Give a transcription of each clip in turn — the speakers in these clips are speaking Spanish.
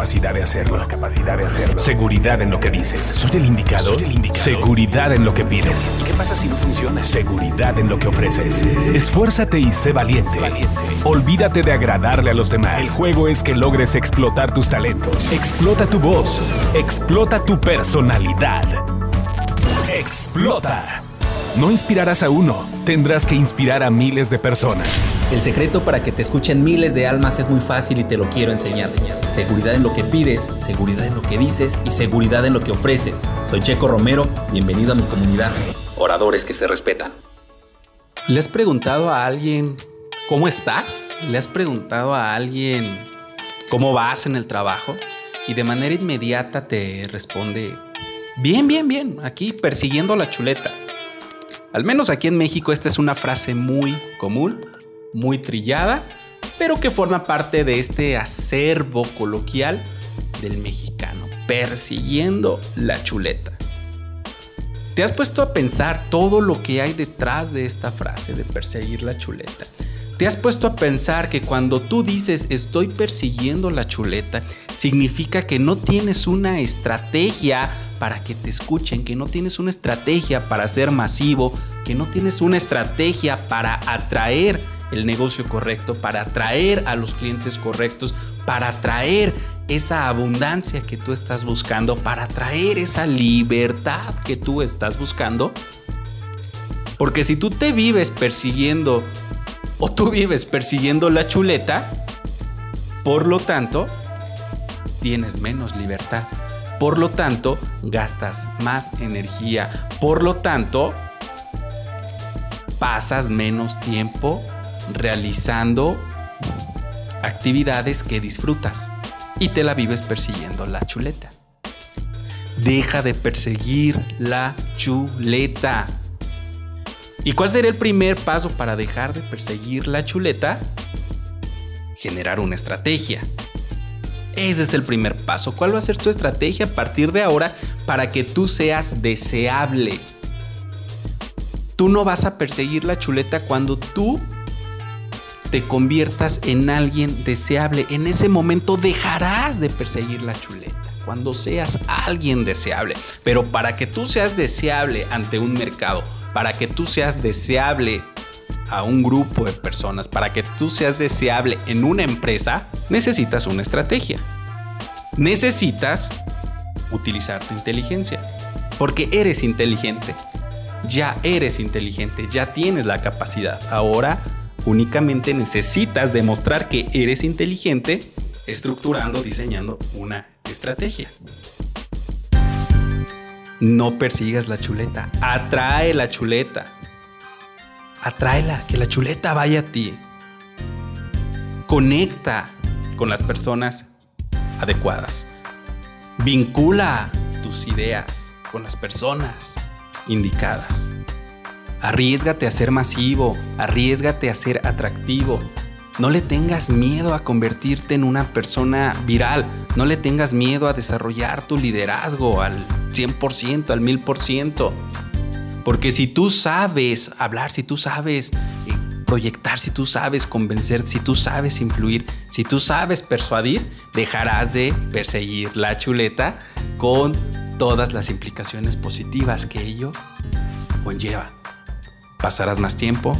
capacidad de hacerlo. Seguridad en lo que dices. ¿Soy el indicado? Seguridad en lo que pides. ¿Y qué pasa si no funciona? Seguridad en lo que ofreces. Esfuérzate y sé valiente. Olvídate de agradarle a los demás. El juego es que logres explotar tus talentos. Explota tu voz. Explota tu personalidad. Explota. No inspirarás a uno, tendrás que inspirar a miles de personas. El secreto para que te escuchen miles de almas es muy fácil y te lo quiero enseñar. Seguridad en lo que pides, seguridad en lo que dices y seguridad en lo que ofreces. Soy Checo Romero, bienvenido a mi comunidad. Oradores que se respetan. ¿Le has preguntado a alguien cómo estás? ¿Le has preguntado a alguien cómo vas en el trabajo? Y de manera inmediata te responde, bien, bien, bien, aquí persiguiendo la chuleta. Al menos aquí en México esta es una frase muy común, muy trillada, pero que forma parte de este acervo coloquial del mexicano, persiguiendo la chuleta. ¿Te has puesto a pensar todo lo que hay detrás de esta frase de perseguir la chuleta? ¿Te has puesto a pensar que cuando tú dices estoy persiguiendo la chuleta, significa que no tienes una estrategia para que te escuchen, que no tienes una estrategia para ser masivo, que no tienes una estrategia para atraer el negocio correcto, para atraer a los clientes correctos, para atraer esa abundancia que tú estás buscando, para atraer esa libertad que tú estás buscando? Porque si tú te vives persiguiendo o tú vives persiguiendo la chuleta, por lo tanto, tienes menos libertad. Por lo tanto, gastas más energía. Por lo tanto, pasas menos tiempo realizando actividades que disfrutas y te la vives persiguiendo la chuleta. Deja de perseguir la chuleta. ¿Y cuál sería el primer paso para dejar de perseguir la chuleta? Generar una estrategia. Ese es el primer paso. ¿Cuál va a ser tu estrategia a partir de ahora para que tú seas deseable? Tú no vas a perseguir la chuleta cuando tú te conviertas en alguien deseable. En ese momento dejarás de perseguir la chuleta. Cuando seas alguien deseable. Pero para que tú seas deseable ante un mercado, para que tú seas deseable a un grupo de personas, para que tú seas deseable en una empresa, necesitas una estrategia. Necesitas utilizar tu inteligencia. Porque eres inteligente. Ya eres inteligente, ya tienes la capacidad. Ahora únicamente necesitas demostrar que eres inteligente estructurando, diseñando una estrategia. No persigas la chuleta, atrae la chuleta. Atráela, que la chuleta vaya a ti. Conecta con las personas adecuadas. Vincula tus ideas con las personas indicadas. Arriesgate a ser masivo, arriesgate a ser atractivo. No le tengas miedo a convertirte en una persona viral, no le tengas miedo a desarrollar tu liderazgo al 100%, al 1000%. Porque si tú sabes hablar, si tú sabes eh, proyectar, si tú sabes convencer, si tú sabes influir, si tú sabes persuadir, dejarás de perseguir la chuleta con todas las implicaciones positivas que ello conlleva. Pasarás más tiempo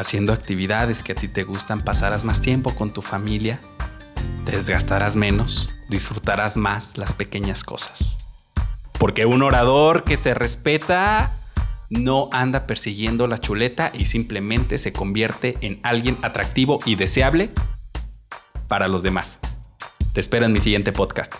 haciendo actividades que a ti te gustan, pasarás más tiempo con tu familia, te desgastarás menos, disfrutarás más las pequeñas cosas. Porque un orador que se respeta no anda persiguiendo la chuleta y simplemente se convierte en alguien atractivo y deseable para los demás. Te espero en mi siguiente podcast.